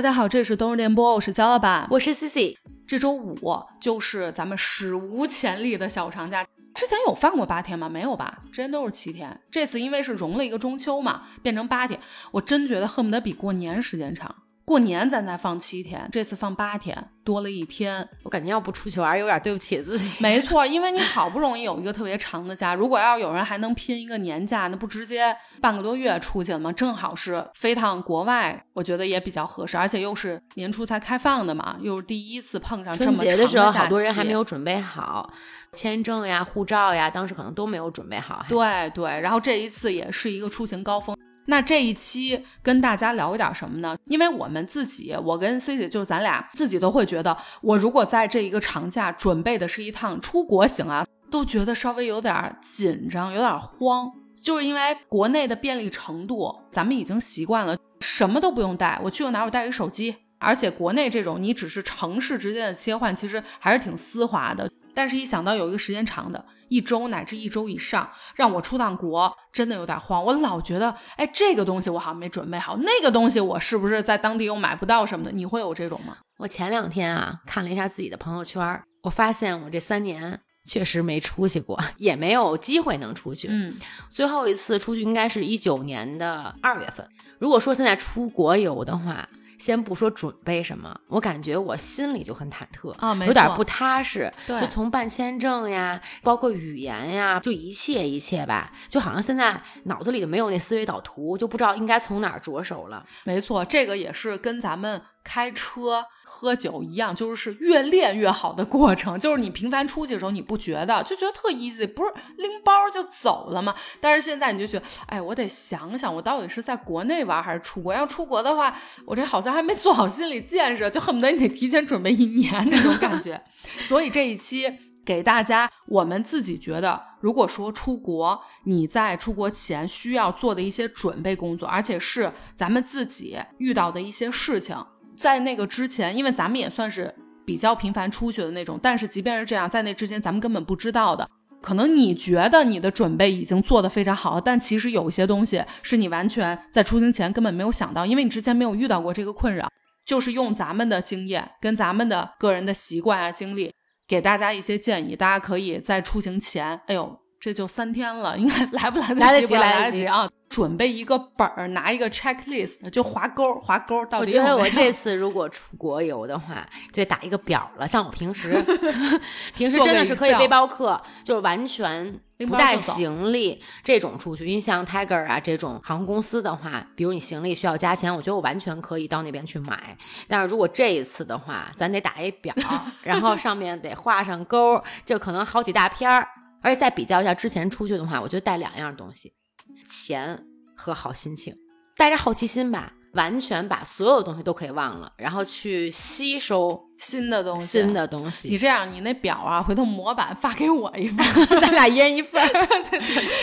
大家好，这里是冬日电波，我是焦老板，我是 Cici。这周五就是咱们史无前例的小长假，之前有放过八天吗？没有吧，之前都是七天。这次因为是融了一个中秋嘛，变成八天，我真觉得恨不得比过年时间长。过年咱才放七天，这次放八天，多了一天。我感觉要不出去玩，有点对不起自己。没错，因为你好不容易有一个特别长的假，如果要是有人还能拼一个年假，那不直接半个多月出去了吗？正好是飞趟国外，我觉得也比较合适，而且又是年初才开放的嘛，又是第一次碰上春节的时候，好多人还没有准备好签证呀、护照呀，当时可能都没有准备好。对对，然后这一次也是一个出行高峰。那这一期跟大家聊一点什么呢？因为我们自己，我跟 C C 就咱俩自己都会觉得，我如果在这一个长假准备的是一趟出国行啊，都觉得稍微有点紧张，有点慌，就是因为国内的便利程度，咱们已经习惯了，什么都不用带，我去了哪我带一手机，而且国内这种你只是城市之间的切换，其实还是挺丝滑的。但是，一想到有一个时间长的。一周乃至一周以上，让我出趟国真的有点慌。我老觉得，哎，这个东西我好像没准备好，那个东西我是不是在当地又买不到什么的？你会有这种吗？我前两天啊看了一下自己的朋友圈，我发现我这三年确实没出去过，也没有机会能出去。嗯，最后一次出去应该是一九年的二月份。如果说现在出国游的话，先不说准备什么，我感觉我心里就很忐忑啊，有点不踏实。对，就从办签证呀，包括语言呀，就一切一切吧，就好像现在脑子里就没有那思维导图，就不知道应该从哪儿着手了。没错，这个也是跟咱们。开车喝酒一样，就是是越练越好的过程。就是你频繁出去的时候，你不觉得，就觉得特 easy，不是拎包就走了吗？但是现在你就觉得，哎，我得想想，我到底是在国内玩还是出国？要出国的话，我这好像还没做好心理建设，就恨不得你得提前准备一年那种感觉。所以这一期给大家，我们自己觉得，如果说出国，你在出国前需要做的一些准备工作，而且是咱们自己遇到的一些事情。在那个之前，因为咱们也算是比较频繁出去的那种，但是即便是这样，在那之前咱们根本不知道的。可能你觉得你的准备已经做得非常好，但其实有一些东西是你完全在出行前根本没有想到，因为你之前没有遇到过这个困扰。就是用咱们的经验跟咱们的个人的习惯啊经历，给大家一些建议，大家可以在出行前，哎呦。这就三天了，应该 来不来得及？来得及，来得及啊！准备一个本儿，拿一个 checklist，就划勾划勾。到底我觉得我这次如果出国游的话，就打一个表了。像我平时，平时真的是可以背包客，就是完全不带行李这种出去。因为像 Tiger 啊这种航空公司的话，比如你行李需要加钱，我觉得我完全可以到那边去买。但是如果这一次的话，咱得打一表，然后上面得画上勾，就可能好几大篇儿。而且再比较一下之前出去的话，我觉得带两样东西，钱和好心情，带着好奇心吧，完全把所有东西都可以忘了，然后去吸收新的东西。新的东西。你这样，你那表啊，回头模板发给我一份，咱俩一人一份，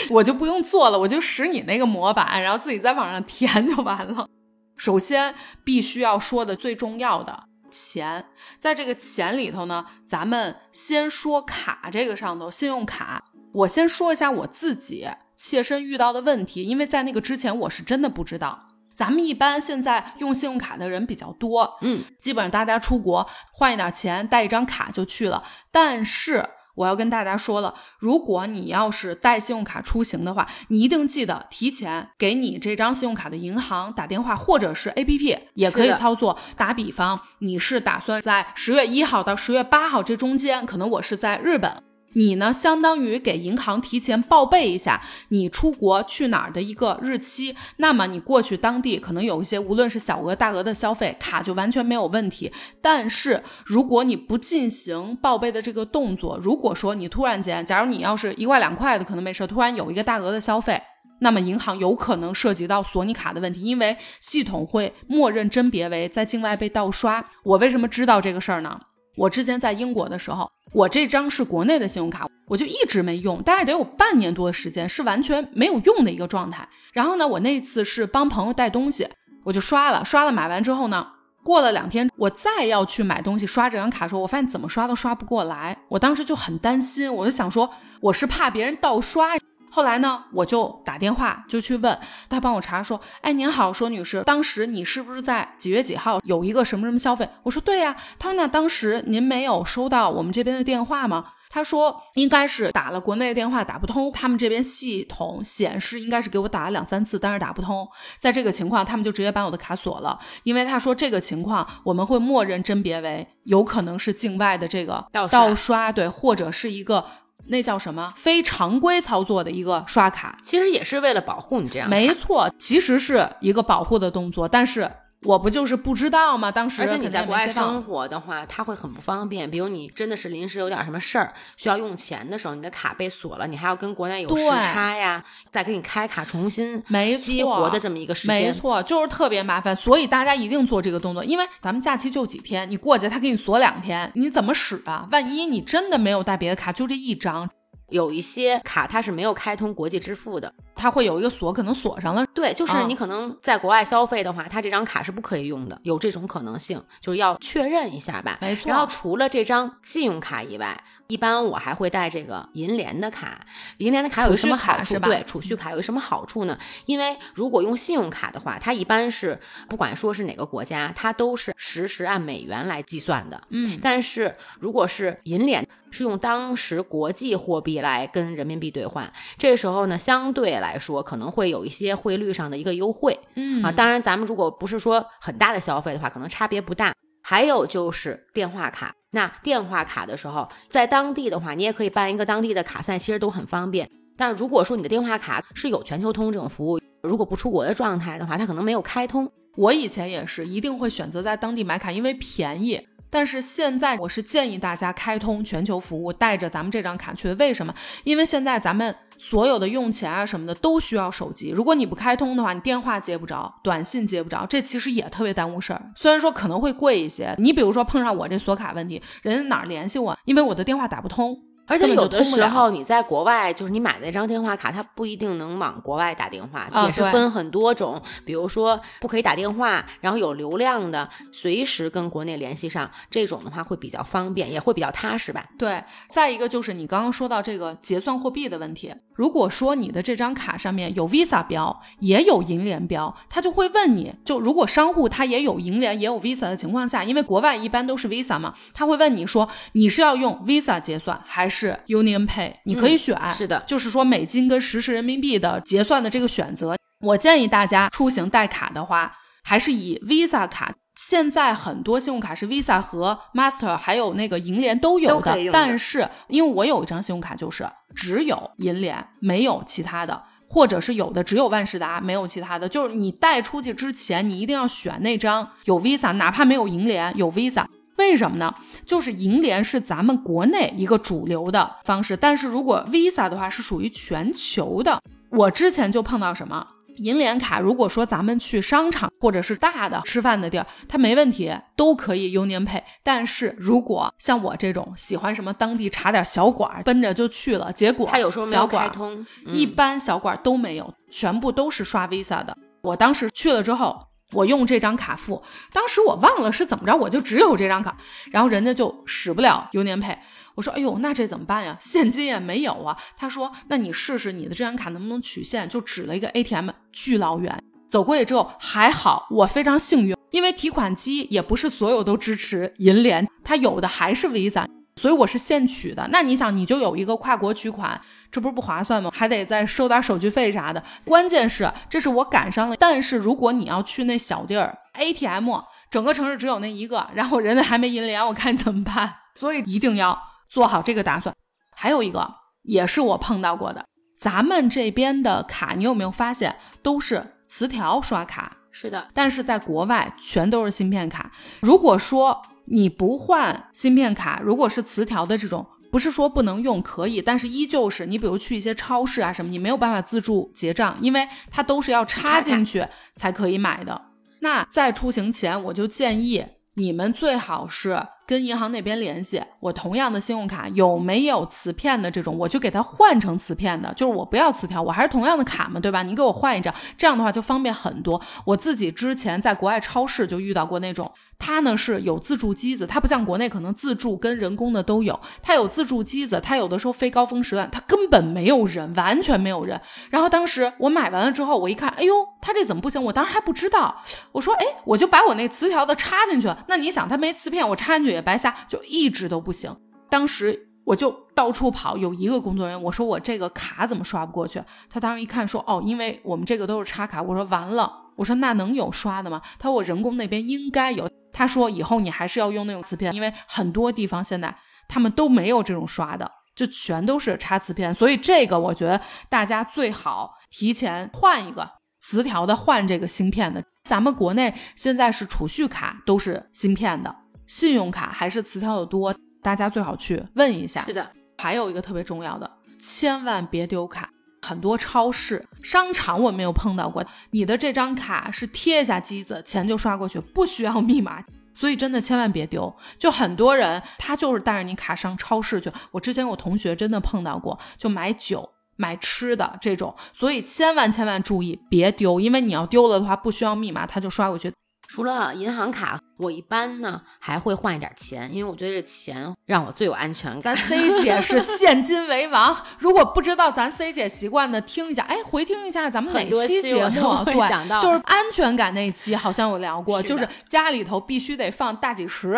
我就不用做了，我就使你那个模板，然后自己在网上填就完了。首先必须要说的最重要的。钱，在这个钱里头呢，咱们先说卡这个上头，信用卡。我先说一下我自己切身遇到的问题，因为在那个之前我是真的不知道。咱们一般现在用信用卡的人比较多，嗯，基本上大家出国换一点钱，带一张卡就去了，但是。我要跟大家说了，如果你要是带信用卡出行的话，你一定记得提前给你这张信用卡的银行打电话，或者是 A P P 也可以操作。打比方，你是打算在十月一号到十月八号这中间，可能我是在日本。你呢，相当于给银行提前报备一下你出国去哪儿的一个日期，那么你过去当地可能有一些无论是小额大额的消费，卡就完全没有问题。但是如果你不进行报备的这个动作，如果说你突然间，假如你要是一块两块的可能没事，突然有一个大额的消费，那么银行有可能涉及到锁你卡的问题，因为系统会默认甄别为在境外被盗刷。我为什么知道这个事儿呢？我之前在英国的时候，我这张是国内的信用卡，我就一直没用，大概得有半年多的时间是完全没有用的一个状态。然后呢，我那次是帮朋友带东西，我就刷了，刷了买完之后呢，过了两天，我再要去买东西刷这张卡的时候，我发现怎么刷都刷不过来，我当时就很担心，我就想说我是怕别人盗刷。后来呢，我就打电话就去问他，帮我查说，哎，您好，说女士，当时你是不是在几月几号有一个什么什么消费？我说对呀。他说那当时您没有收到我们这边的电话吗？他说应该是打了国内的电话打不通，他们这边系统显示应该是给我打了两三次，但是打不通。在这个情况，他们就直接把我的卡锁了，因为他说这个情况我们会默认甄别为有可能是境外的这个盗刷，对，或者是一个。那叫什么非常规操作的一个刷卡，其实也是为了保护你这样。没错，其实是一个保护的动作，但是。我不就是不知道吗？当时而且你在国外生活的话，它会很不方便。比如你真的是临时有点什么事儿需要用钱的时候，你的卡被锁了，你还要跟国内有时差呀，再给你开卡重新没激活的这么一个时间，没错，就是特别麻烦。所以大家一定做这个动作，因为咱们假期就几天，你过去他给你锁两天，你怎么使啊？万一你真的没有带别的卡，就这一张。有一些卡它是没有开通国际支付的，它会有一个锁，可能锁上了。对，就是你可能在国外消费的话，它这张卡是不可以用的，有这种可能性，就是要确认一下吧。没错。然后除了这张信用卡以外，一般我还会带这个银联的卡。银联的卡有什么好处？对，储蓄卡有什么好处呢？因为如果用信用卡的话，它一般是不管说是哪个国家，它都是实时按美元来计算的。嗯。但是如果是银联，是用当时国际货币来跟人民币兑换，这时候呢，相对来说可能会有一些汇率上的一个优惠，嗯啊，当然咱们如果不是说很大的消费的话，可能差别不大。还有就是电话卡，那电话卡的时候，在当地的话，你也可以办一个当地的卡赛，其实都很方便。但如果说你的电话卡是有全球通这种服务，如果不出国的状态的话，它可能没有开通。我以前也是一定会选择在当地买卡，因为便宜。但是现在我是建议大家开通全球服务，带着咱们这张卡去。为什么？因为现在咱们所有的用钱啊什么的都需要手机。如果你不开通的话，你电话接不着，短信接不着，这其实也特别耽误事儿。虽然说可能会贵一些，你比如说碰上我这锁卡问题，人家哪儿联系我？因为我的电话打不通。而且有的时候你在国外，就是你买那张电话卡，它不一定能往国外打电话，也是分很多种。比如说不可以打电话，然后有流量的，随时跟国内联系上，这种的话会比较方便，也会比较踏实吧。对，再一个就是你刚刚说到这个结算货币的问题，如果说你的这张卡上面有 Visa 标，也有银联标，他就会问你，就如果商户他也有银联也有 Visa 的情况下，因为国外一般都是 Visa 嘛，他会问你说你是要用 Visa 结算还是？是 Union Pay，你可以选，是的，就是说美金跟实时人民币的结算的这个选择。我建议大家出行带卡的话，还是以 Visa 卡。现在很多信用卡是 Visa 和 Master，还有那个银联都有的。但是因为我有一张信用卡，就是只有银联，没有其他的，或者是有的只有万事达，没有其他的。就是你带出去之前，你一定要选那张有 Visa，哪怕没有银联，有 Visa。为什么呢？就是银联是咱们国内一个主流的方式，但是如果 Visa 的话是属于全球的。我之前就碰到什么银联卡，如果说咱们去商场或者是大的吃饭的地儿，它没问题，都可以 Union Pay。但是如果像我这种喜欢什么当地查点小馆，奔着就去了，结果它有时候没有开通，一般小馆都没有，全部都是刷 Visa 的。我当时去了之后。我用这张卡付，当时我忘了是怎么着，我就只有这张卡，然后人家就使不了 Union Pay。我说，哎呦，那这怎么办呀？现金也没有啊。他说，那你试试你的这张卡能不能取现，就指了一个 ATM，巨老远。走过去之后，还好我非常幸运，因为提款机也不是所有都支持银联，它有的还是 Visa。所以我是现取的，那你想，你就有一个跨国取款，这不是不划算吗？还得再收点手续费啥的。关键是，这是我赶上了。但是如果你要去那小地儿，ATM 整个城市只有那一个，然后人家还没银联，我看怎么办？所以一定要做好这个打算。还有一个也是我碰到过的，咱们这边的卡，你有没有发现都是磁条刷卡？是的，但是在国外全都是芯片卡。如果说你不换芯片卡，如果是磁条的这种，不是说不能用，可以，但是依旧是你比如去一些超市啊什么，你没有办法自助结账，因为它都是要插进去才可以买的。那在出行前，我就建议你们最好是跟银行那边联系，我同样的信用卡有没有磁片的这种，我就给它换成磁片的，就是我不要磁条，我还是同样的卡嘛，对吧？你给我换一张，这样的话就方便很多。我自己之前在国外超市就遇到过那种。它呢是有自助机子，它不像国内可能自助跟人工的都有，它有自助机子，它有的时候非高峰时段它根本没有人，完全没有人。然后当时我买完了之后，我一看，哎呦，它这怎么不行？我当时还不知道，我说，哎，我就把我那磁条的插进去了，那你想它没磁片，我插进去也白瞎，就一直都不行。当时我就到处跑，有一个工作人员，我说我这个卡怎么刷不过去？他当时一看说，哦，因为我们这个都是插卡。我说完了，我说那能有刷的吗？他说我人工那边应该有。他说：“以后你还是要用那种磁片，因为很多地方现在他们都没有这种刷的，就全都是插磁片。所以这个我觉得大家最好提前换一个磁条的，换这个芯片的。咱们国内现在是储蓄卡都是芯片的，信用卡还是磁条的多，大家最好去问一下。是的，还有一个特别重要的，千万别丢卡。很多超市、商场我没有碰到过，你的这张卡是贴一下机子，钱就刷过去，不需要密码，所以真的千万别丢。就很多人他就是带着你卡上超市去，我之前我同学真的碰到过，就买酒、买吃的这种，所以千万千万注意别丢，因为你要丢了的话，不需要密码，他就刷过去。除了银行卡，我一般呢还会换一点钱，因为我觉得这钱让我最有安全感。咱 C 姐是现金为王，如果不知道咱 C 姐习惯的，听一下，哎，回听一下咱们哪期节目，对，就是安全感那期好像有聊过，就是家里头必须得放大几十，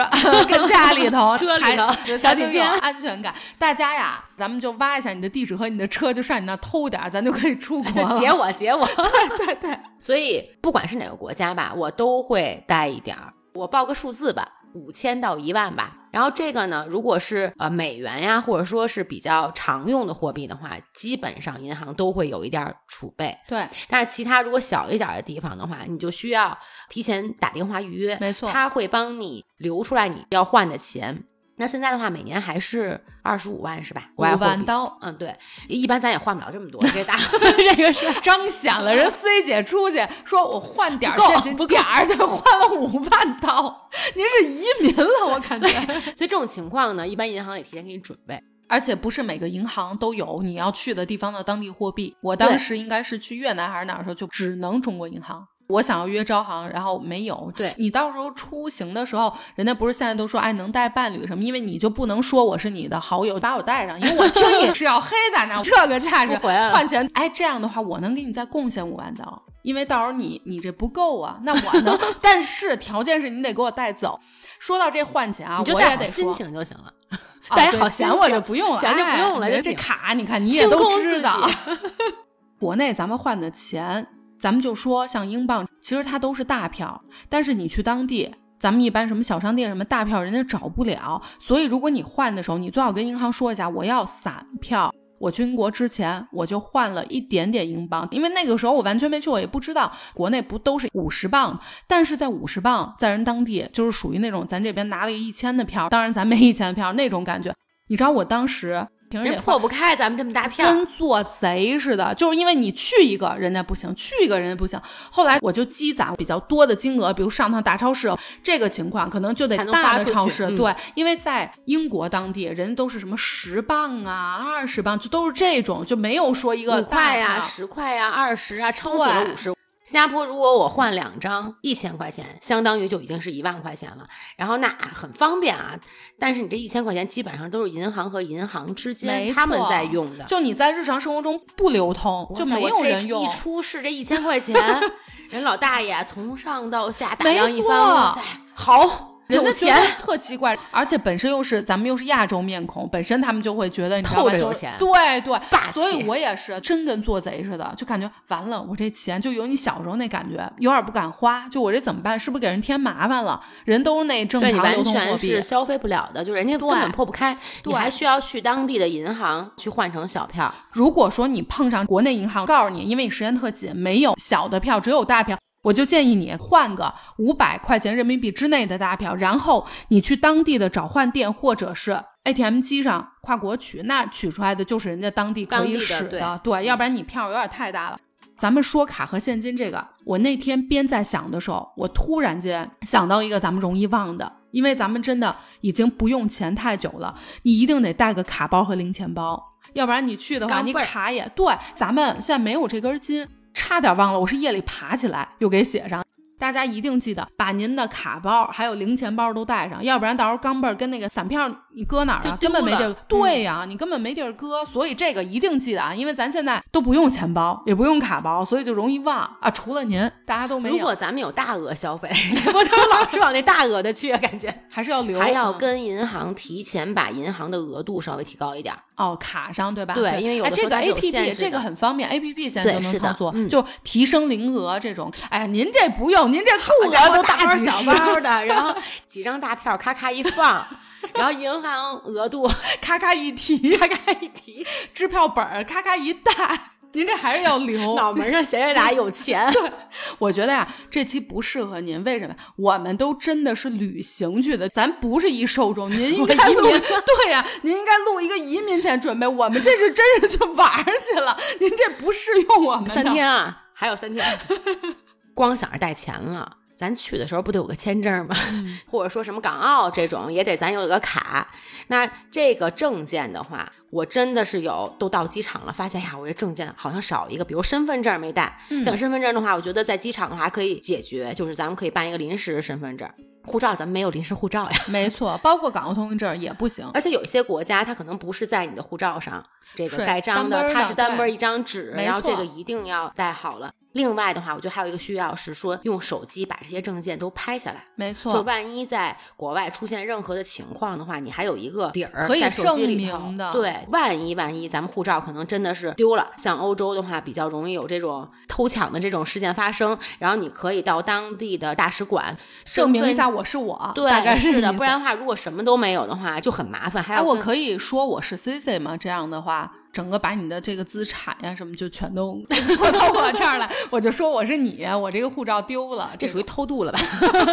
跟家里头 车里头小几千，安全感。大家呀，咱们就挖一下你的地址和你的车，就上你那偷点，咱就可以出 国，就劫我劫我，对对对。所以不管是哪个国家吧，我都会。会带一点儿，我报个数字吧，五千到一万吧。然后这个呢，如果是呃美元呀，或者说是比较常用的货币的话，基本上银行都会有一点储备。对，但是其他如果小一点的地方的话，你就需要提前打电话预约。没错，他会帮你留出来你要换的钱。那现在的话，每年还是二十五万是吧？五万刀，嗯，对，一般咱也换不了这么多。这大 这个是彰显了人 C 姐出去说我换点现金点儿，就换了五万刀。您是移民了，我感觉。所以这种情况呢，一般银行也提前给你准备，而且不是每个银行都有你要去的地方的当地货币。我当时应该是去越南还是哪儿的时候，就只能中国银行。我想要约招行，然后没有。对你到时候出行的时候，人家不是现在都说，哎，能带伴侣什么？因为你就不能说我是你的好友，把我带上，因为我听你是要黑在那，这个价值换钱。哎，这样的话，我能给你再贡献五万刀，因为到时候你你这不够啊，那我能。但是条件是你得给我带走。说到这换钱啊，我也得心情就行了，带好钱我就不用了，钱就不用了。这卡你看你也都知道，国内咱们换的钱。咱们就说像英镑，其实它都是大票，但是你去当地，咱们一般什么小商店什么大票，人家找不了。所以如果你换的时候，你最好跟银行说一下，我要散票。我去英国之前，我就换了一点点英镑，因为那个时候我完全没去过，也不知道国内不都是五十镑，但是在五十镑在人当地就是属于那种咱这边拿了一个一千的票，当然咱没一千的票那种感觉。你知道我当时。平时也破不开咱们这么大票，跟做贼似的。就是因为你去一个人家不行，去一个人家不行。后来我就积攒比较多的金额，比如上趟大超市，这个情况可能就得大的超市。对，因为在英国当地，人都是什么十磅啊、二十磅，就都是这种，就没有说一个五块呀、十块呀、二十啊，超死了五十。新加坡如果我换两张一千块钱，相当于就已经是一万块钱了。然后那很方便啊，但是你这一千块钱基本上都是银行和银行之间他们在用的，就你在日常生活中不流通，就没有人用。一出示这一千块钱，人老大爷从上到下打量一番，哇塞，好。人的钱特奇怪，而且本身又是咱们又是亚洲面孔，本身他们就会觉得你透着有钱，对对，霸气。所以我也是真跟做贼似的，就感觉完了，我这钱就有你小时候那感觉，有点不敢花。就我这怎么办？是不是给人添麻烦了？人都是那正常流通货币，是消费不了的，就人家根本破不开，你还需要去当地的银行去换成小票。如果说你碰上国内银行，告诉你，因为你时间特紧，没有小的票，只有大票。我就建议你换个五百块钱人民币之内的大票，然后你去当地的找换店或者是 ATM 机上跨国取，那取出来的就是人家当地可以使的，对，要不然你票有点太大了。咱们说卡和现金这个，我那天边在想的时候，我突然间想到一个咱们容易忘的，因为咱们真的已经不用钱太久了，你一定得带个卡包和零钱包，要不然你去的话，你卡也对。咱们现在没有这根筋，差点忘了，我是夜里爬起来又给写上。大家一定记得把您的卡包还有零钱包都带上，要不然到时候钢镚儿跟那个散票你搁哪儿啊？根本没地儿。对呀，你根本没地儿搁，所以这个一定记得啊，因为咱现在都不用钱包，也不用卡包，所以就容易忘啊。除了您，大家都没有。如果咱们有大额消费，我怎么老是往那大额的去？感觉 还是要留，还要跟银行提前把银行的额度稍微提高一点。哦，卡上对吧？对，因为有这个 A P P 这个很方便，A P P 现在就能操作，就提升零额这种。哎呀，您这不用，您这不额都大包小包 的，然后几张大票咔咔一放，然后银行额度咔咔一提，咔咔一提，支票本儿咔咔一带。您这还是要留，脑门上闲着俩有钱。对，我觉得呀，这期不适合您。为什么？我们都真的是旅行去的，咱不是一受众。您应该录，对呀，您应该录一个移民前准备。我们这是真是去玩去了，您这不适用我们。三天啊，还有三天，光想着带钱了。咱去的时候不得有个签证吗？或者说什么港澳这种也得咱有一个卡。那这个证件的话，我真的是有都到机场了，发现呀，我这证件好像少一个，比如身份证没带。像身份证的话，我觉得在机场的话可以解决，就是咱们可以办一个临时身份证。护照咱们没有临时护照呀，没错，包括港澳通行证也不行。而且有一些国家它可能不是在你的护照上这个盖章的，它是单本一张纸，然后这个一定要带好了。另外的话，我觉得还有一个需要是说用手机把这些证件都拍下来，没错。就万一在国外出现任何的情况的话，你还有一个底儿可以证明的。对，万一万一咱们护照可能真的是丢了，像欧洲的话比较容易有这种偷抢的这种事件发生，然后你可以到当地的大使馆证明一下我是我，对，大概是的。不然的话，如果什么都没有的话就很麻烦。还有我可以说我是 C C 吗？这样的话。整个把你的这个资产呀什么就全都 拖到我这儿来，我就说我是你，我这个护照丢了，这属于偷渡了吧？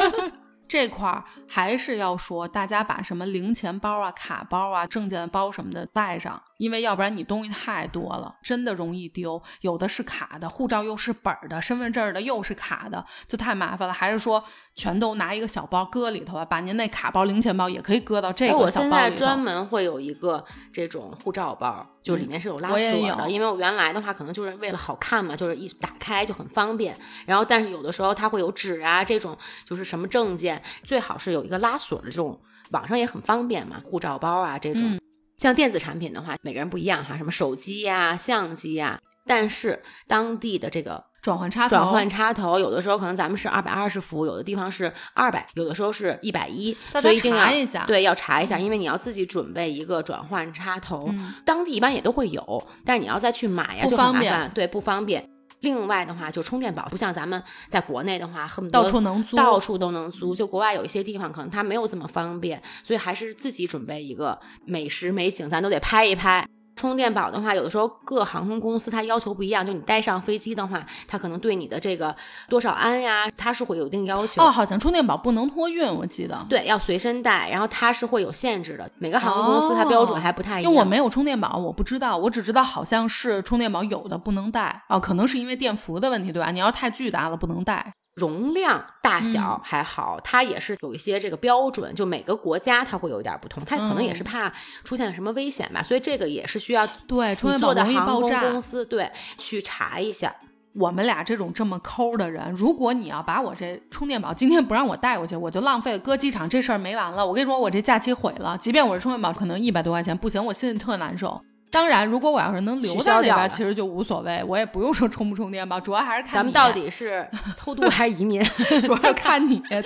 这块儿还是要说，大家把什么零钱包啊、卡包啊、证件包什么的带上。因为要不然你东西太多了，真的容易丢。有的是卡的，护照又是本儿的，身份证的又是卡的，就太麻烦了。还是说全都拿一个小包搁里头啊？把您那卡包、零钱包也可以搁到这个小包里头。我现在专门会有一个这种护照包，就里面是有拉锁的。因为我原来的话可能就是为了好看嘛，就是一打开就很方便。然后但是有的时候它会有纸啊这种，就是什么证件，最好是有一个拉锁的这种，网上也很方便嘛，护照包啊这种。像电子产品的话，每个人不一样哈，什么手机呀、相机呀，但是当地的这个转换插头，转换插头有的时候可能咱们是二百二十伏，有的地方是二百，有的时候是一百一，所以一定要一下，对，要查一下，因为你要自己准备一个转换插头，当地一般也都会有，但是你要再去买呀，就很麻烦，对，不方便。另外的话，就充电宝不像咱们在国内的话，恨不得到处能租，到处都能租。就国外有一些地方可能它没有这么方便，所以还是自己准备一个美食美景，咱都得拍一拍。充电宝的话，有的时候各航空公司它要求不一样，就你带上飞机的话，它可能对你的这个多少安呀，它是会有一定要求。哦，好像充电宝不能托运，我记得。对，要随身带，然后它是会有限制的，每个航空公司它标准还不太一样。因为我没有充电宝，我不知道，我只知道好像是充电宝有的不能带哦，可能是因为电伏的问题，对吧？你要太巨大了不能带。容量大小还好，它也是有一些这个标准，就每个国家它会有一点不同，它可能也是怕出现什么危险吧，所以这个也是需要对你做的航空公司对去查一下。我们俩这种这么抠的人，如果你要把我这充电宝今天不让我带过去，我就浪费了搁机场这事儿没完了。我跟你说，我这假期毁了。即便我这充电宝可能一百多块钱，不行，我心里特难受。当然，如果我要是能留在那边，其实就无所谓，我也不用说充不充电宝，主要还是看咱们到底是偷渡还是移民，主要看你。对，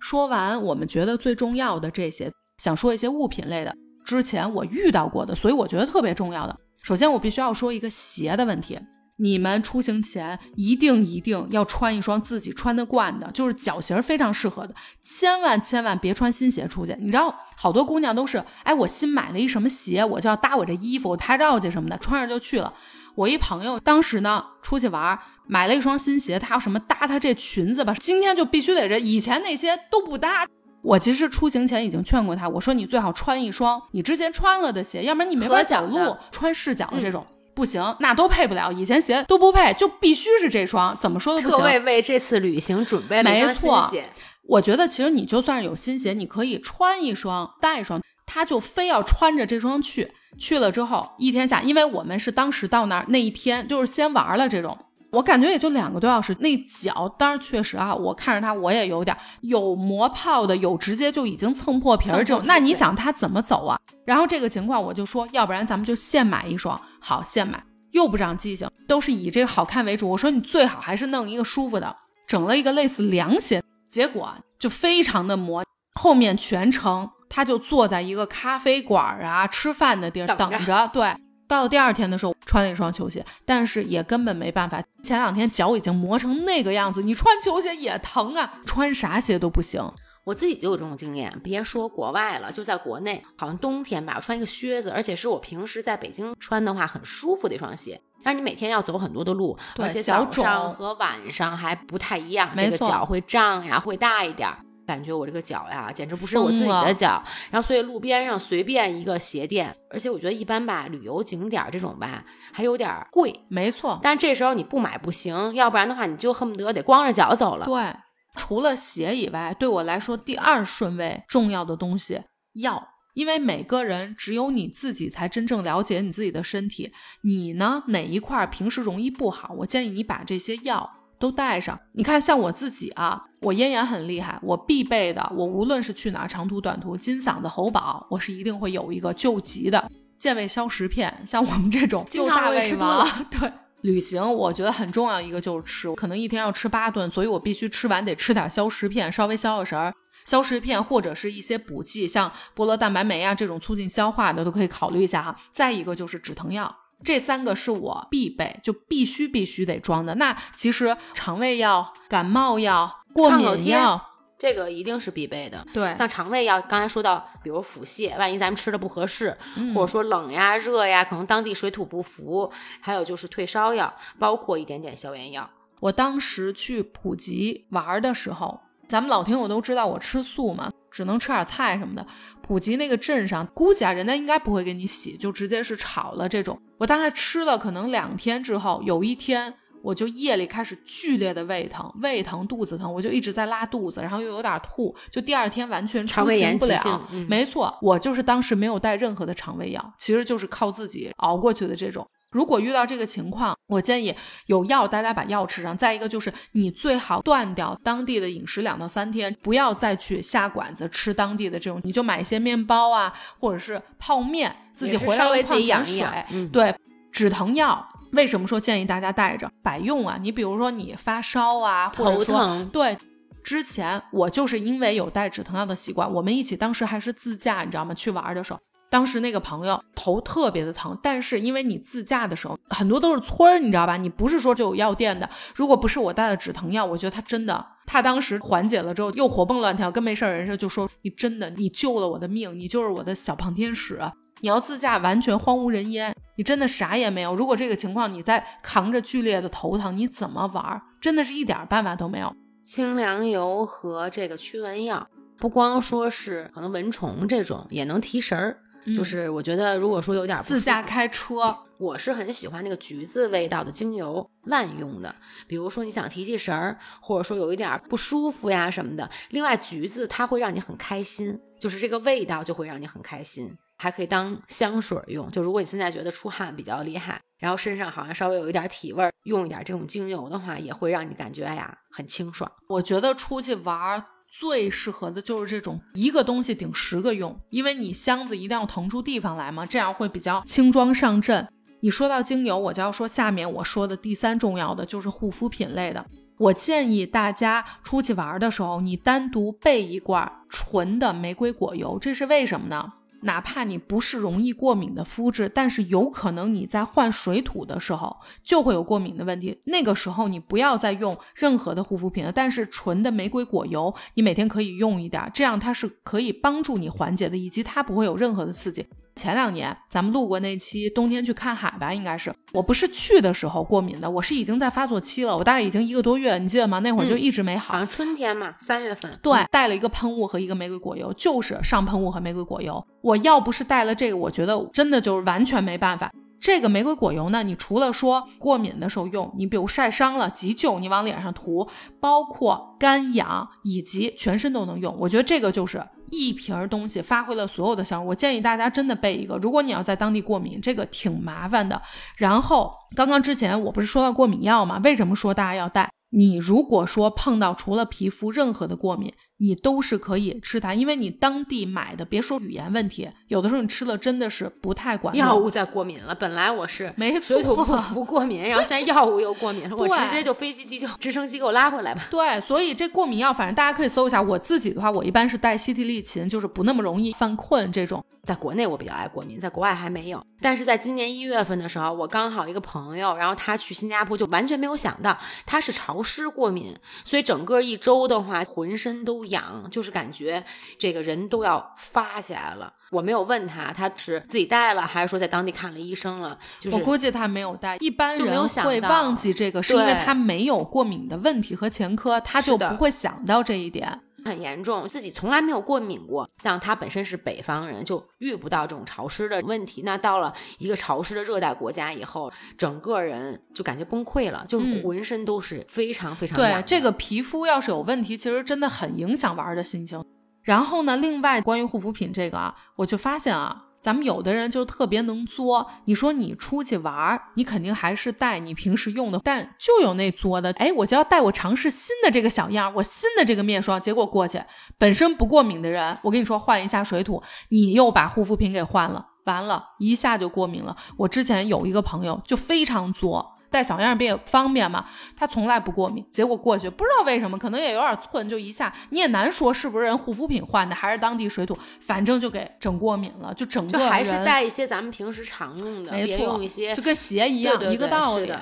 说完我们觉得最重要的这些，想说一些物品类的，之前我遇到过的，所以我觉得特别重要的。首先，我必须要说一个鞋的问题。你们出行前一定一定要穿一双自己穿得惯的，就是脚型非常适合的，千万千万别穿新鞋出去。你知道，好多姑娘都是，哎，我新买了一什么鞋，我就要搭我这衣服，我拍照去什么的，穿上就去了。我一朋友当时呢出去玩，买了一双新鞋，他要什么搭他这裙子吧，今天就必须得这，以前那些都不搭。我其实出行前已经劝过他，我说你最好穿一双你之前穿了的鞋，要不然你没法走路，穿视脚的这种。不行，那都配不了，以前鞋都不配，就必须是这双，怎么说都不行。特为为这次旅行准备了一双新鞋。我觉得其实你就算是有新鞋，你可以穿一双带一双，他就非要穿着这双去。去了之后一天下，因为我们是当时到那儿那一天就是先玩了这种，我感觉也就两个多小时。那脚当然确实啊，我看着他我也有点有磨泡的，有直接就已经蹭破皮儿这种。那你想他怎么走啊？然后这个情况我就说，要不然咱们就现买一双，好现买，又不长记性，都是以这个好看为主。我说你最好还是弄一个舒服的，整了一个类似凉鞋，结果就非常的磨，后面全程。他就坐在一个咖啡馆啊，吃饭的地儿等着。对，到第二天的时候穿了一双球鞋，但是也根本没办法。前两天脚已经磨成那个样子，你穿球鞋也疼啊，穿啥鞋都不行。我自己就有这种经验，别说国外了，就在国内，好像冬天吧，穿一个靴子，而且是我平时在北京穿的话很舒服的一双鞋。但你每天要走很多的路，而且早上和晚上还不太一样，这个脚会胀呀，会大一点。感觉我这个脚呀，简直不是我自己的脚。然后，所以路边上随便一个鞋店，而且我觉得一般吧，旅游景点这种吧，还有点贵。没错，但这时候你不买不行，要不然的话，你就恨不得得光着脚走了。对，除了鞋以外，对我来说第二顺位重要的东西药，因为每个人只有你自己才真正了解你自己的身体。你呢，哪一块平时容易不好？我建议你把这些药。都带上，你看，像我自己啊，我咽炎很厉害，我必备的，我无论是去哪长途短途，金嗓子喉宝，我是一定会有一个救急的健胃消食片。像我们这种经常胃吃多了，对，旅行我觉得很重要一个就是吃，可能一天要吃八顿，所以我必须吃完得吃点消食片，稍微消消食儿。消食片或者是一些补剂，像菠萝蛋白酶啊这种促进消化的都可以考虑一下哈。再一个就是止疼药。这三个是我必备，就必须必须得装的。那其实肠胃药、感冒药、过敏药，这个一定是必备的。对，像肠胃药，刚才说到，比如腹泻，万一咱们吃的不合适，或者说冷呀、热呀，可能当地水土不服，还有就是退烧药，包括一点点消炎药。我当时去普吉玩的时候。咱们老听友都知道我吃素嘛，只能吃点菜什么的。普吉那个镇上，估计啊，人家应该不会给你洗，就直接是炒了这种。我大概吃了可能两天之后，有一天我就夜里开始剧烈的胃疼，胃疼、肚子疼，我就一直在拉肚子，然后又有点吐，就第二天完全肠胃炎不了。没错，我就是当时没有带任何的肠胃药，其实就是靠自己熬过去的这种。如果遇到这个情况，我建议有药大家把药吃上。再一个就是你最好断掉当地的饮食两到三天，不要再去下馆子吃当地的这种，你就买一些面包啊，或者是泡面，自己回来自己养水。对，止疼药为什么说建议大家带着百用啊？你比如说你发烧啊，头疼，对，之前我就是因为有带止疼药的习惯，我们一起当时还是自驾，你知道吗？去玩的时候。当时那个朋友头特别的疼，但是因为你自驾的时候很多都是村儿，你知道吧？你不是说就有药店的。如果不是我带了止疼药，我觉得他真的，他当时缓解了之后又活蹦乱跳，跟没事人似的，就说你真的你救了我的命，你就是我的小胖天使。你要自驾完全荒无人烟，你真的啥也没有。如果这个情况你再扛着剧烈的头疼，你怎么玩？真的是一点办法都没有。清凉油和这个驱蚊药，不光说是可能蚊虫这种，也能提神儿。就是我觉得，如果说有点自驾开车，我是很喜欢那个橘子味道的精油，万用的。比如说你想提提神儿，或者说有一点不舒服呀什么的。另外，橘子它会让你很开心，就是这个味道就会让你很开心，还可以当香水用。就如果你现在觉得出汗比较厉害，然后身上好像稍微有一点体味，用一点这种精油的话，也会让你感觉哎呀很清爽。我觉得出去玩。最适合的就是这种一个东西顶十个用，因为你箱子一定要腾出地方来嘛，这样会比较轻装上阵。你说到精油，我就要说下面我说的第三重要的就是护肤品类的。我建议大家出去玩的时候，你单独备一罐纯的玫瑰果油，这是为什么呢？哪怕你不是容易过敏的肤质，但是有可能你在换水土的时候就会有过敏的问题。那个时候你不要再用任何的护肤品了，但是纯的玫瑰果油你每天可以用一点，这样它是可以帮助你缓解的，以及它不会有任何的刺激。前两年咱们录过那期冬天去看海吧，应该是我不是去的时候过敏的，我是已经在发作期了，我大概已经一个多月，你记得吗？那会儿就一直没好，好像春天嘛，三月份。对，带了一个喷雾和一个玫瑰果油，就是上喷雾和玫瑰果油。我要不是带了这个，我觉得真的就是完全没办法。这个玫瑰果油呢，你除了说过敏的时候用，你比如晒伤了急救，你往脸上涂，包括干痒以及全身都能用。我觉得这个就是一瓶儿东西发挥了所有的效果。我建议大家真的备一个，如果你要在当地过敏，这个挺麻烦的。然后刚刚之前我不是说到过敏药吗？为什么说大家要带？你如果说碰到除了皮肤任何的过敏，你都是可以吃它，因为你当地买的，别说语言问题，有的时候你吃了真的是不太管药物再过敏了。本来我是没水土不服过敏，然后现在药物又过敏了，我直接就飞机急救直升机给我拉回来吧。对，所以这过敏药，反正大家可以搜一下。我自己的话，我一般是带西替利嗪，就是不那么容易犯困这种。在国内我比较爱过敏，在国外还没有。但是在今年一月份的时候，我刚好一个朋友，然后他去新加坡，就完全没有想到他是潮湿过敏，所以整个一周的话，浑身都痒，就是感觉这个人都要发起来了。我没有问他，他是自己带了，还是说在当地看了医生了？就是我估计他没有带。一般人会忘记这个，是因为他没有过敏的问题和前科，他就不会想到这一点。很严重，自己从来没有过敏过。像他本身是北方人，就遇不到这种潮湿的问题。那到了一个潮湿的热带国家以后，整个人就感觉崩溃了，就浑身都是非常非常对这个皮肤要是有问题，其实真的很影响玩的心情。然后呢，另外关于护肤品这个啊，我就发现啊。咱们有的人就特别能作，你说你出去玩儿，你肯定还是带你平时用的，但就有那作的，哎，我就要带我尝试新的这个小样，我新的这个面霜，结果过去本身不过敏的人，我跟你说换一下水土，你又把护肤品给换了，完了，一下就过敏了。我之前有一个朋友就非常作。带小样儿也方便嘛？他从来不过敏，结果过去不知道为什么，可能也有点寸，就一下你也难说是不是人护肤品换的，还是当地水土，反正就给整过敏了，就整个还是带一些咱们平时常用的，别用一些就跟鞋一样一个道理。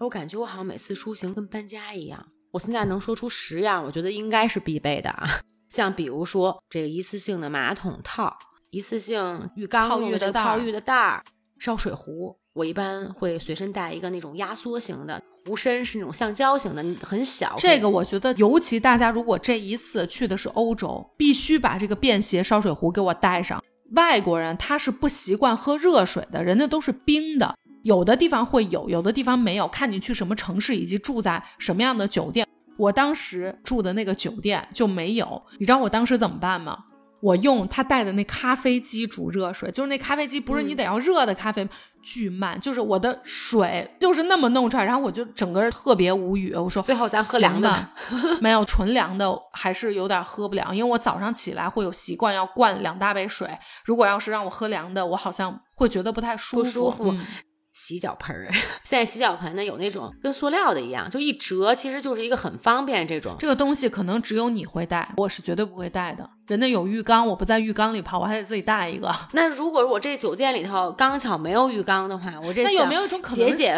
我感觉我好像每次出行跟搬家一样。我现在能说出十样，我觉得应该是必备的啊，像比如说这个一次性的马桶套，一次性浴缸泡浴的泡浴的袋儿，烧水壶。我一般会随身带一个那种压缩型的壶身，是那种橡胶型的，很小。这个我觉得，尤其大家如果这一次去的是欧洲，必须把这个便携烧水壶给我带上。外国人他是不习惯喝热水的，人家都是冰的。有的地方会有，有的地方没有，看你去什么城市以及住在什么样的酒店。我当时住的那个酒店就没有，你知道我当时怎么办吗？我用他带的那咖啡机煮热水，就是那咖啡机不是你得要热的咖啡吗？巨慢，就是我的水就是那么弄出来，然后我就整个人特别无语。我说最后咱喝凉的，没有纯凉的，还是有点喝不了，因为我早上起来会有习惯要灌两大杯水，如果要是让我喝凉的，我好像会觉得不太舒服。不舒服。洗脚盆儿，现在洗脚盆呢有那种跟塑料的一样，就一折，其实就是一个很方便这种。这个东西可能只有你会带，我是绝对不会带的。人家有浴缸，我不在浴缸里泡，我还得自己带一个。那如果我这酒店里头刚巧没有浴缸的话，我这那有没有一种可能性，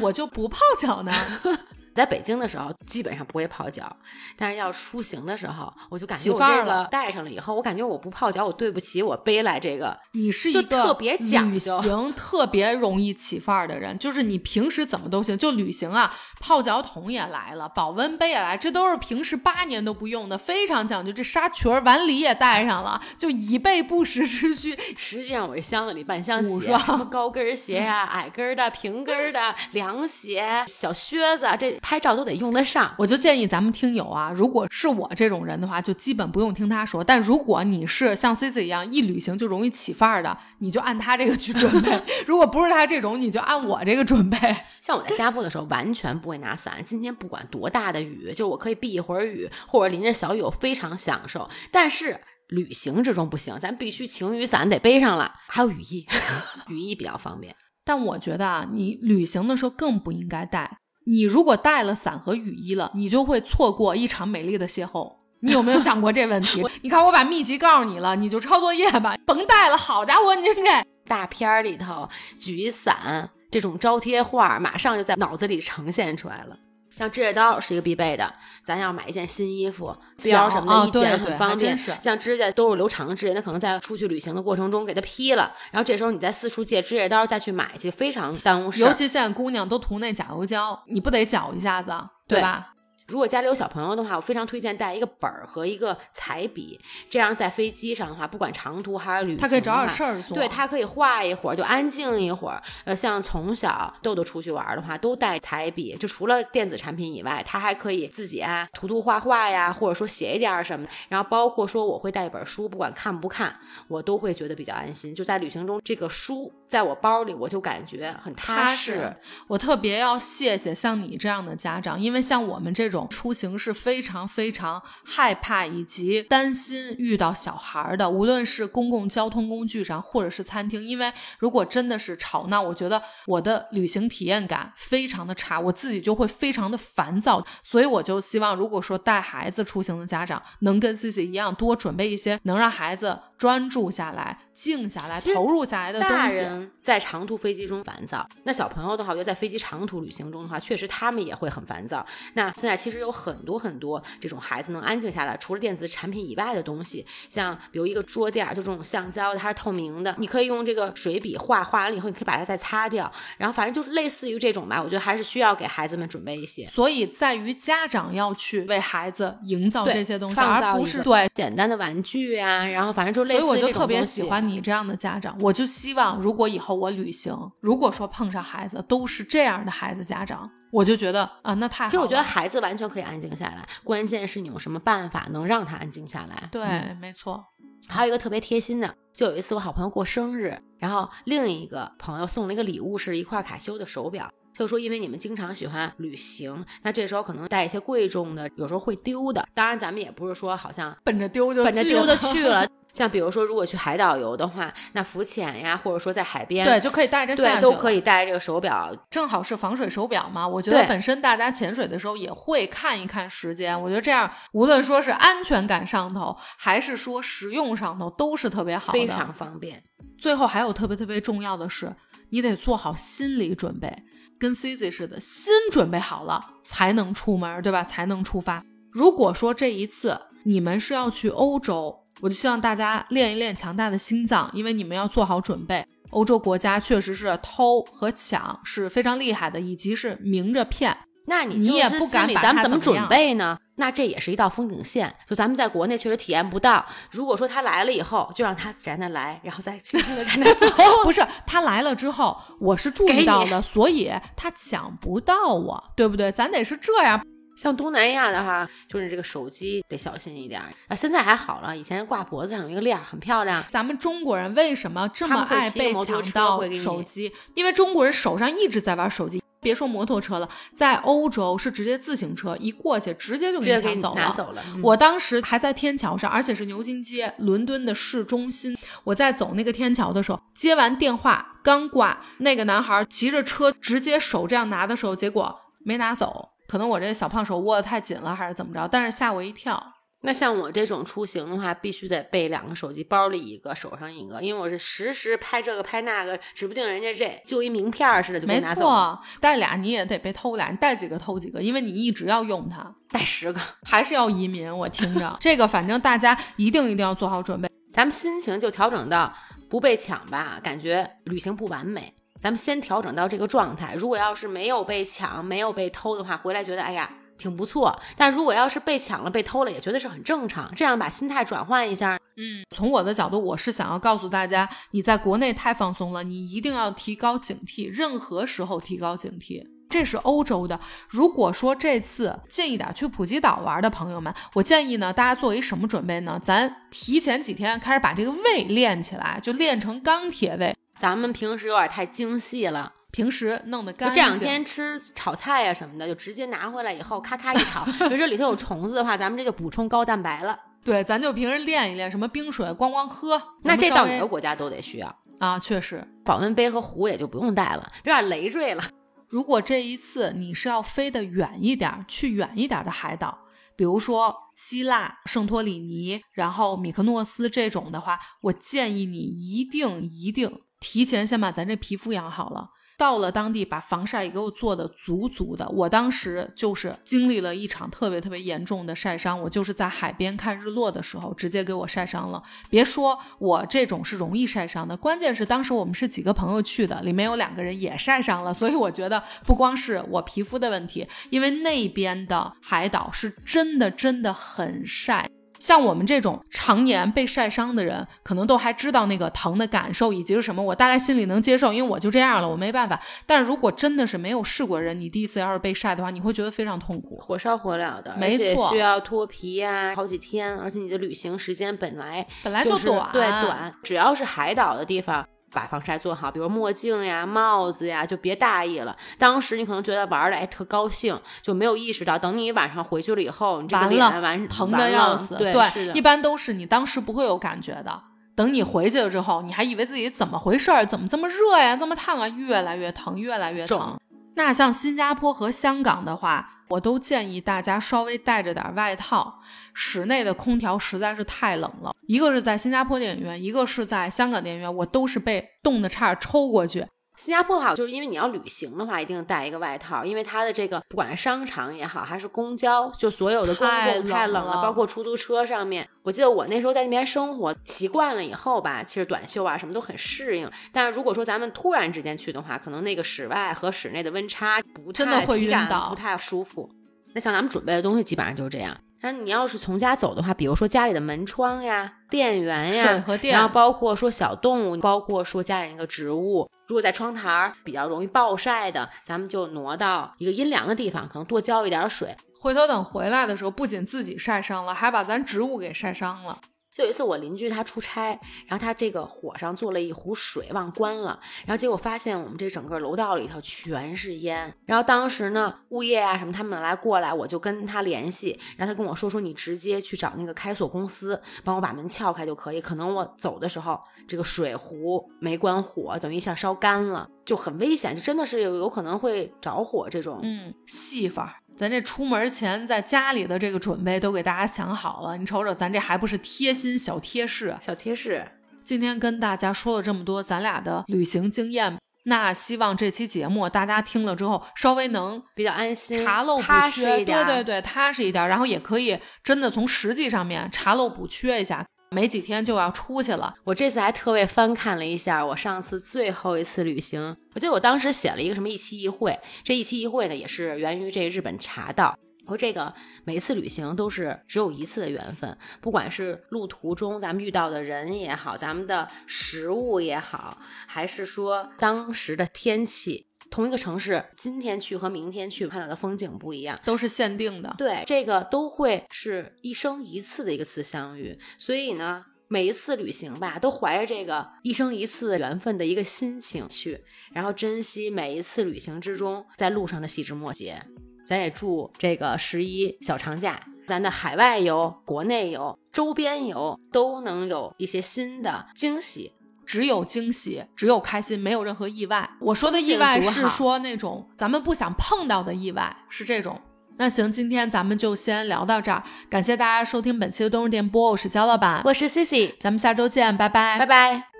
我就不泡脚呢？在北京的时候，基本上不会泡脚，但是要出行的时候，我就感觉我这个带上了以后，我感觉我不泡脚，我对不起我背来这个。你是一个特别旅行特别容易起范儿的人，就是你平时怎么都行，就旅行啊，泡脚桶也来了，保温杯也来，这都是平时八年都不用的，非常讲究。这纱裙晚礼也带上了，就以备不时之需。实际上我这箱子里半箱鞋，什么高跟鞋呀、矮跟的、平跟的、凉鞋、小靴子，这。拍照都得用得上，我就建议咱们听友啊，如果是我这种人的话，就基本不用听他说。但如果你是像 C C 一样一旅行就容易起范儿的，你就按他这个去准备。如果不是他这种，你就按我这个准备。像我在新加坡的时候，完全不会拿伞。今天不管多大的雨，就我可以避一会儿雨，或者淋着小雨，我非常享受。但是旅行之中不行，咱必须晴雨伞得背上了，还有雨衣，雨衣比较方便。但我觉得啊，你旅行的时候更不应该带。你如果带了伞和雨衣了，你就会错过一场美丽的邂逅。你有没有想过这问题？你看，我把秘籍告诉你了，你就抄作业吧，甭带了。好家伙，您这大片儿里头举伞，这种招贴画马上就在脑子里呈现出来了。像指甲刀是一个必备的，咱要买一件新衣服，标什么的一剪很方便。像指甲都是留长的指甲，那可能在出去旅行的过程中给它劈了，然后这时候你再四处借指甲刀再去买去，非常耽误事。尤其现在姑娘都涂那甲油胶，你不得搅一下子，对吧？如果家里有小朋友的话，我非常推荐带一个本儿和一个彩笔，这样在飞机上的话，不管长途还是旅行，他可以找点事儿做。对他可以画一会儿，就安静一会儿。呃，像从小豆豆出去玩的话，都带彩笔，就除了电子产品以外，他还可以自己啊涂涂画画呀，或者说写一点什么。然后包括说我会带一本书，不管看不看，我都会觉得比较安心。就在旅行中，这个书在我包里，我就感觉很踏实。我特别要谢谢像你这样的家长，因为像我们这种种出行是。非常非常害怕以及担心遇到小孩的，无论是公共交通工具上或者是餐厅，因为如果真的是吵闹，我觉得我的旅行体验感非常的差，我自己就会非常的烦躁。所以我就希望，如果说带孩子出行的家长能跟 C C 一样，多准备一些能让孩子专注下来、静下来、投入下来的东西。大人在长途飞机中烦躁，那小朋友的话，我觉得在飞机长途旅行中的话，确实他们也会很烦躁。那现在其实有很多。很多这种孩子能安静下来，除了电子产品以外的东西，像比如一个桌垫，就这种橡胶的，它是透明的，你可以用这个水笔画，画完了以后，你可以把它再擦掉。然后反正就是类似于这种吧，我觉得还是需要给孩子们准备一些。所以在于家长要去为孩子营造这些东西，而不是对简单的玩具啊。然后反正就类似。所以我就特别喜欢你这样的家长，我就希望如果以后我旅行，如果说碰上孩子都是这样的孩子家长。我就觉得啊，那太好。其实我觉得孩子完全可以安静下来，关键是你用什么办法能让他安静下来。对，没错。还有一个特别贴心的，就有一次我好朋友过生日，然后另一个朋友送了一个礼物，是一块卡西欧的手表。就说因为你们经常喜欢旅行，那这时候可能带一些贵重的，有时候会丢的。当然，咱们也不是说好像奔着丢就奔着丢的去了。像比如说，如果去海岛游的话，那浮潜呀，或者说在海边，对，就可以带着对，都可以带这个手表，正好是防水手表嘛。我觉得本身大家潜水的时候也会看一看时间，我觉得这样无论说是安全感上头，还是说实用上头，都是特别好的，非常方便。最后还有特别特别重要的是，你得做好心理准备，跟 C C 似的，心准备好了才能出门，对吧？才能出发。如果说这一次你们是要去欧洲。我就希望大家练一练强大的心脏，因为你们要做好准备。欧洲国家确实是偷和抢是非常厉害的，以及是明着骗。那你你也不敢把咱们怎么准备呢？那这也是一道风景线，就咱们在国内确实体验不到。如果说他来了以后，就让他自然的来，然后再轻轻的让他走。不是他来了之后，我是注意到的，所以他抢不到我，对不对？咱得是这样。像东南亚的哈，就是这个手机得小心一点啊。现在还好了，以前挂脖子上有一个链儿，很漂亮。咱们中国人为什么这么爱被抢到手机？因为中国人手上一直在玩手机。别说摩托车了，在欧洲是直接自行车一过去，直接就给抢走了。拿走了。我当时还在天桥上，而且是牛津街，伦敦的市中心。我在走那个天桥的时候，接完电话刚挂，那个男孩骑着车直接手这样拿的时候，结果没拿走。可能我这小胖手握的太紧了，还是怎么着？但是吓我一跳。那像我这种出行的话，必须得备两个手机，包里一个，手上一个，因为我是实时拍这个拍那个，指不定人家这就一名片似的就没拿走。没错，带俩你也得被偷俩，你带几个偷几个，因为你一直要用它。带十个还是要移民？我听着，这个反正大家一定一定要做好准备。咱们心情就调整到不被抢吧，感觉旅行不完美。咱们先调整到这个状态。如果要是没有被抢、没有被偷的话，回来觉得哎呀挺不错。但如果要是被抢了、被偷了，也觉得是很正常。这样把心态转换一下。嗯，从我的角度，我是想要告诉大家，你在国内太放松了，你一定要提高警惕，任何时候提高警惕。这是欧洲的。如果说这次近一点去普吉岛玩的朋友们，我建议呢，大家做一什么准备呢？咱提前几天开始把这个胃练起来，就练成钢铁胃。咱们平时有点太精细了，平时弄得干净。这两天吃炒菜呀什么的，就直接拿回来以后咔咔一炒。比如果这里头有虫子的话，咱们这就补充高蛋白了。对，咱就平时练一练，什么冰水咣咣喝。那这到哪个国家都得需要啊，确实。保温杯和壶也就不用带了，有点累赘了。如果这一次你是要飞得远一点，去远一点的海岛，比如说希腊、圣托里尼，然后米克诺斯这种的话，我建议你一定一定。提前先把咱这皮肤养好了，到了当地，把防晒也给我做的足足的。我当时就是经历了一场特别特别严重的晒伤，我就是在海边看日落的时候，直接给我晒伤了。别说我这种是容易晒伤的，关键是当时我们是几个朋友去的，里面有两个人也晒伤了。所以我觉得不光是我皮肤的问题，因为那边的海岛是真的真的很晒。像我们这种常年被晒伤的人，可能都还知道那个疼的感受以及是什么，我大概心里能接受，因为我就这样了，我没办法。但是如果真的是没有试过人，你第一次要是被晒的话，你会觉得非常痛苦，火烧火燎的，没错，需要脱皮呀，好几天，而且你的旅行时间本来本来就短，对短，只要是海岛的地方。把防晒做好，比如墨镜呀、帽子呀，就别大意了。当时你可能觉得玩的哎特高兴，就没有意识到，等你晚上回去了以后，你这个脸完疼的要死。对，一般都是你当时不会有感觉的，等你回去了之后，你还以为自己怎么回事儿，怎么这么热呀，这么烫啊，越来越疼，越来越疼。那像新加坡和香港的话。我都建议大家稍微带着点外套，室内的空调实在是太冷了。一个是在新加坡电影院，一个是在香港电影院，我都是被冻得差点抽过去。新加坡好，就是因为你要旅行的话，一定带一个外套，因为它的这个不管是商场也好，还是公交，就所有的公共太冷了，包括出租车上面。我记得我那时候在那边生活习惯了以后吧，其实短袖啊什么都很适应。但是如果说咱们突然之间去的话，可能那个室外和室内的温差不太会晕倒，不太舒服。那像咱们准备的东西基本上就是这样。那你要是从家走的话，比如说家里的门窗呀、电源呀，水和电，然后包括说小动物，包括说家里那个植物，如果在窗台儿比较容易暴晒的，咱们就挪到一个阴凉的地方，可能多浇一点水。回头等回来的时候，不仅自己晒伤了，还把咱植物给晒伤了。就有一次我邻居他出差，然后他这个火上做了一壶水忘关了，然后结果发现我们这整个楼道里头全是烟。然后当时呢，物业啊什么他们来过来，我就跟他联系，然后他跟我说说你直接去找那个开锁公司帮我把门撬开就可以。可能我走的时候这个水壶没关火，等于一下烧干了，就很危险，就真的是有有可能会着火这种。嗯，戏法。咱这出门前在家里的这个准备都给大家想好了，你瞅瞅，咱这还不是贴心小贴士？小贴士。今天跟大家说了这么多咱俩的旅行经验，那希望这期节目大家听了之后稍微能比较安心，查漏补缺，对对对，踏实一点，然后也可以真的从实际上面查漏补缺一下。没几天就要出去了，我这次还特为翻看了一下我上次最后一次旅行。我记得我当时写了一个什么一期一会，这一期一会呢也是源于这日本茶道。说这个每次旅行都是只有一次的缘分，不管是路途中咱们遇到的人也好，咱们的食物也好，还是说当时的天气。同一个城市，今天去和明天去看到的风景不一样，都是限定的。对，这个都会是一生一次的一个次相遇。所以呢，每一次旅行吧，都怀着这个一生一次缘分的一个心情去，然后珍惜每一次旅行之中在路上的细枝末节。咱也祝这个十一小长假，咱的海外游、国内游、周边游都能有一些新的惊喜。只有惊喜，只有开心，没有任何意外。我说的意外是说那种咱们不想碰到的意外，是这种。那行，今天咱们就先聊到这儿，感谢大家收听本期的冬日电波，我是焦老板，我是 Cici，咱们下周见，拜拜，拜拜。